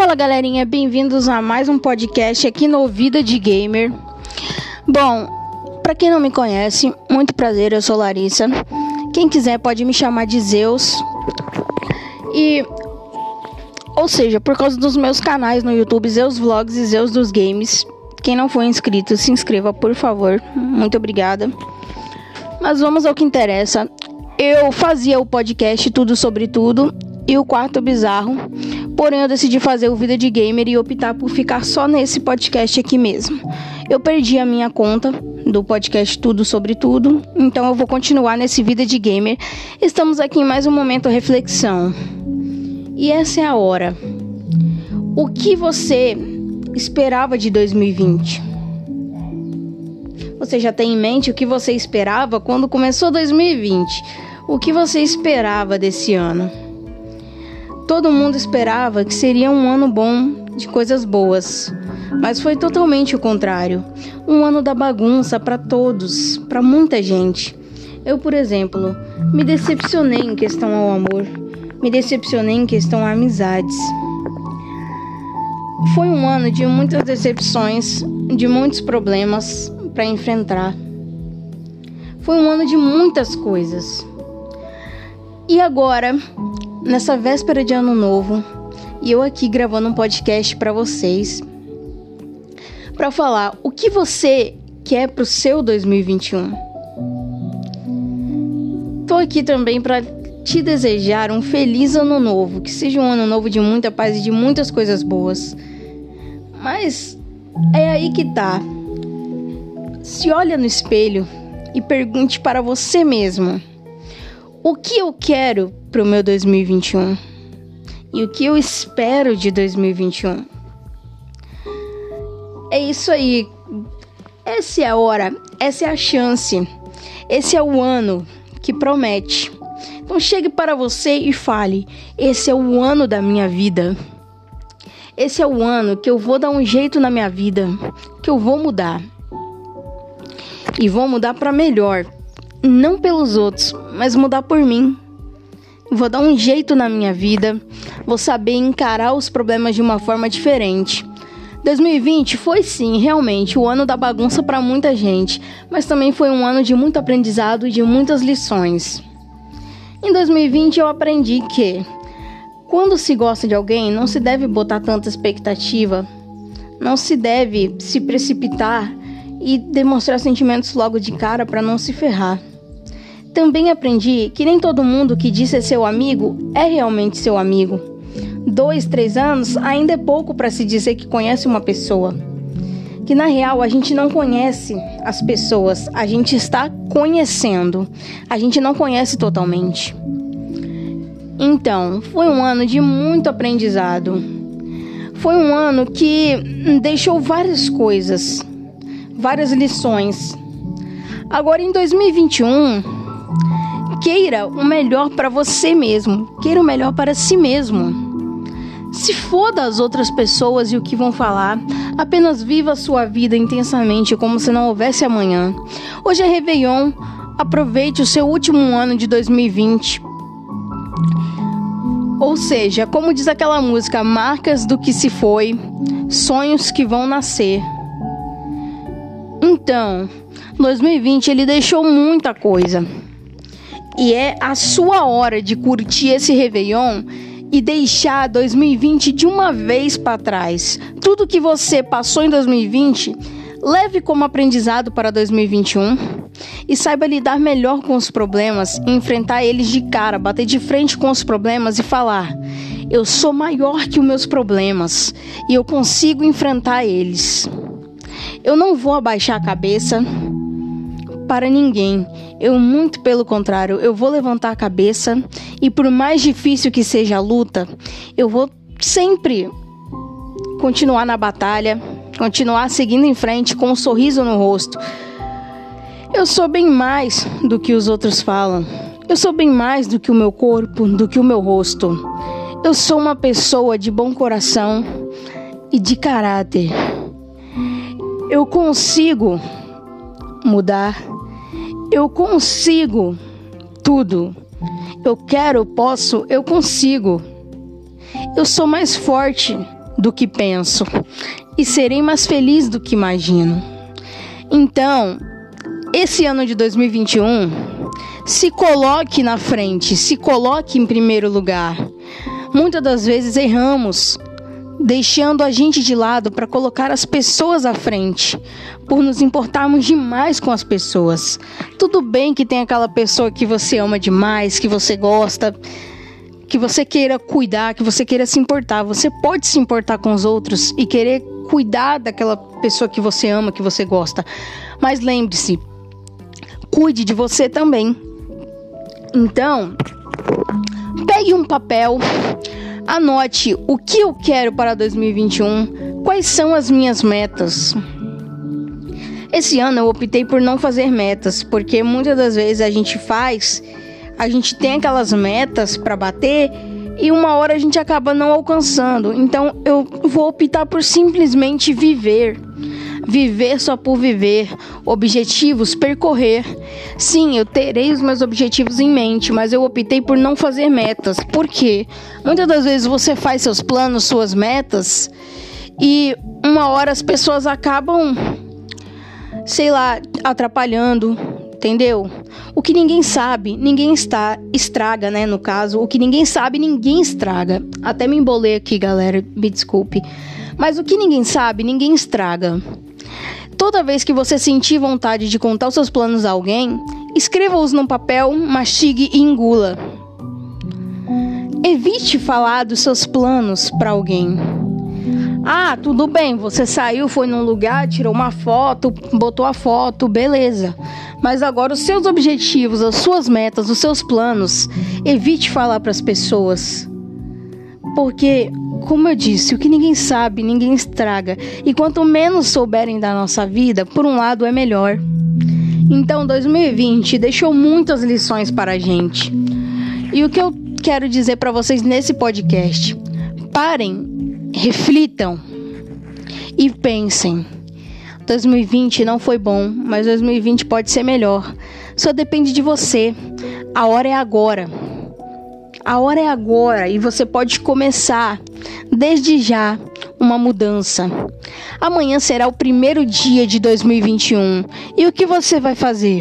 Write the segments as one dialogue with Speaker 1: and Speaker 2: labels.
Speaker 1: Fala galerinha, bem-vindos a mais um podcast aqui no Vida de Gamer. Bom, para quem não me conhece, muito prazer, eu sou Larissa. Quem quiser pode me chamar de Zeus. E ou seja, por causa dos meus canais no YouTube, Zeus Vlogs e Zeus dos Games. Quem não for inscrito, se inscreva, por favor. Muito obrigada. Mas vamos ao que interessa. Eu fazia o podcast Tudo Sobre Tudo e o Quarto Bizarro. Porém, eu decidi fazer o Vida de Gamer e optar por ficar só nesse podcast aqui mesmo. Eu perdi a minha conta do podcast Tudo Sobre Tudo, então eu vou continuar nesse Vida de Gamer. Estamos aqui em mais um momento reflexão. E essa é a hora. O que você esperava de 2020? Você já tem em mente o que você esperava quando começou 2020? O que você esperava desse ano? Todo mundo esperava que seria um ano bom de coisas boas, mas foi totalmente o contrário. Um ano da bagunça para todos, para muita gente. Eu, por exemplo, me decepcionei em questão ao amor, me decepcionei em questão a amizades. Foi um ano de muitas decepções, de muitos problemas para enfrentar. Foi um ano de muitas coisas. E agora, nessa véspera de ano novo e eu aqui gravando um podcast para vocês para falar o que você quer pro seu 2021. Tô aqui também para te desejar um feliz ano novo, que seja um ano novo de muita paz e de muitas coisas boas. Mas é aí que tá. Se olha no espelho e pergunte para você mesmo: o que eu quero para o meu 2021 e o que eu espero de 2021. É isso aí. Essa é a hora, essa é a chance, esse é o ano que promete. Então chegue para você e fale: esse é o ano da minha vida. Esse é o ano que eu vou dar um jeito na minha vida, que eu vou mudar. E vou mudar para melhor, não pelos outros, mas mudar por mim. Vou dar um jeito na minha vida, vou saber encarar os problemas de uma forma diferente. 2020 foi sim, realmente, o ano da bagunça para muita gente, mas também foi um ano de muito aprendizado e de muitas lições. Em 2020 eu aprendi que quando se gosta de alguém, não se deve botar tanta expectativa, não se deve se precipitar e demonstrar sentimentos logo de cara para não se ferrar. Também aprendi que nem todo mundo que diz ser seu amigo é realmente seu amigo. Dois, três anos ainda é pouco para se dizer que conhece uma pessoa. Que na real a gente não conhece as pessoas, a gente está conhecendo, a gente não conhece totalmente. Então, foi um ano de muito aprendizado. Foi um ano que deixou várias coisas, várias lições. Agora em 2021, Queira o melhor para você mesmo. Queira o melhor para si mesmo. Se foda as outras pessoas e o que vão falar. Apenas viva a sua vida intensamente como se não houvesse amanhã. Hoje é Réveillon. Aproveite o seu último ano de 2020. Ou seja, como diz aquela música, marcas do que se foi, sonhos que vão nascer. Então, 2020 ele deixou muita coisa. E é a sua hora de curtir esse Réveillon e deixar 2020 de uma vez para trás. Tudo que você passou em 2020, leve como aprendizado para 2021 e saiba lidar melhor com os problemas, enfrentar eles de cara, bater de frente com os problemas e falar: eu sou maior que os meus problemas e eu consigo enfrentar eles. Eu não vou abaixar a cabeça para ninguém. Eu, muito pelo contrário, eu vou levantar a cabeça e, por mais difícil que seja a luta, eu vou sempre continuar na batalha, continuar seguindo em frente com um sorriso no rosto. Eu sou bem mais do que os outros falam. Eu sou bem mais do que o meu corpo, do que o meu rosto. Eu sou uma pessoa de bom coração e de caráter. Eu consigo mudar eu consigo tudo. Eu quero, posso, eu consigo. Eu sou mais forte do que penso e serei mais feliz do que imagino. Então, esse ano de 2021, se coloque na frente, se coloque em primeiro lugar. Muitas das vezes erramos, deixando a gente de lado para colocar as pessoas à frente, por nos importarmos demais com as pessoas. Tudo bem que tem aquela pessoa que você ama demais, que você gosta, que você queira cuidar, que você queira se importar. Você pode se importar com os outros e querer cuidar daquela pessoa que você ama, que você gosta. Mas lembre-se, cuide de você também. Então, pegue um papel, anote o que eu quero para 2021, quais são as minhas metas. Esse ano eu optei por não fazer metas, porque muitas das vezes a gente faz a gente tem aquelas metas para bater e uma hora a gente acaba não alcançando. Então eu vou optar por simplesmente viver. Viver só por viver, objetivos, percorrer. Sim, eu terei os meus objetivos em mente, mas eu optei por não fazer metas. Por quê? Muitas das vezes você faz seus planos, suas metas, e uma hora as pessoas acabam, sei lá, atrapalhando, entendeu? O que ninguém sabe, ninguém está estraga, né? No caso, o que ninguém sabe, ninguém estraga. Até me embolei aqui, galera, me desculpe. Mas o que ninguém sabe, ninguém estraga. Toda vez que você sentir vontade de contar os seus planos a alguém, escreva-os num papel, mastigue e engula. Evite falar dos seus planos para alguém. Ah, tudo bem, você saiu, foi num lugar, tirou uma foto, botou a foto, beleza. Mas agora os seus objetivos, as suas metas, os seus planos, evite falar para as pessoas. Porque, como eu disse, o que ninguém sabe, ninguém estraga. E quanto menos souberem da nossa vida, por um lado é melhor. Então, 2020 deixou muitas lições para a gente. E o que eu quero dizer para vocês nesse podcast? Parem reflitam e pensem. 2020 não foi bom, mas 2020 pode ser melhor. Só depende de você. A hora é agora. A hora é agora e você pode começar desde já uma mudança. Amanhã será o primeiro dia de 2021. E o que você vai fazer?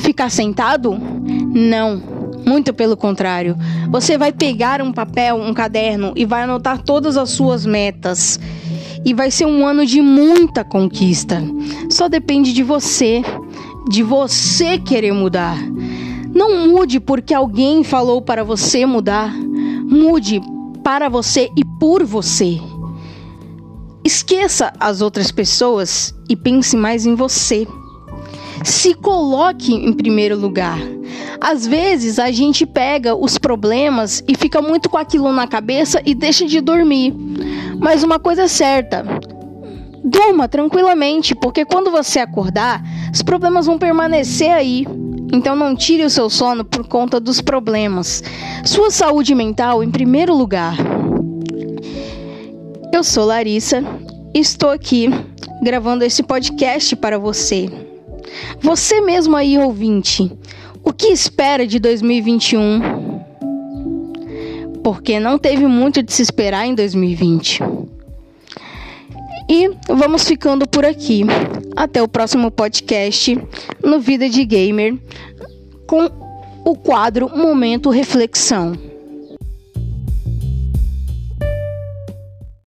Speaker 1: Ficar sentado? Não. Muito pelo contrário. Você vai pegar um papel, um caderno e vai anotar todas as suas metas. E vai ser um ano de muita conquista. Só depende de você, de você querer mudar. Não mude porque alguém falou para você mudar. Mude para você e por você. Esqueça as outras pessoas e pense mais em você. Se coloque em primeiro lugar. Às vezes a gente pega os problemas e fica muito com aquilo na cabeça e deixa de dormir. Mas uma coisa é certa: durma tranquilamente, porque quando você acordar, os problemas vão permanecer aí. Então não tire o seu sono por conta dos problemas. Sua saúde mental em primeiro lugar. Eu sou Larissa, estou aqui gravando esse podcast para você. Você mesmo aí ouvinte, o que espera de 2021? Porque não teve muito de se esperar em 2020. E vamos ficando por aqui. Até o próximo podcast no Vida de Gamer com o quadro Momento Reflexão.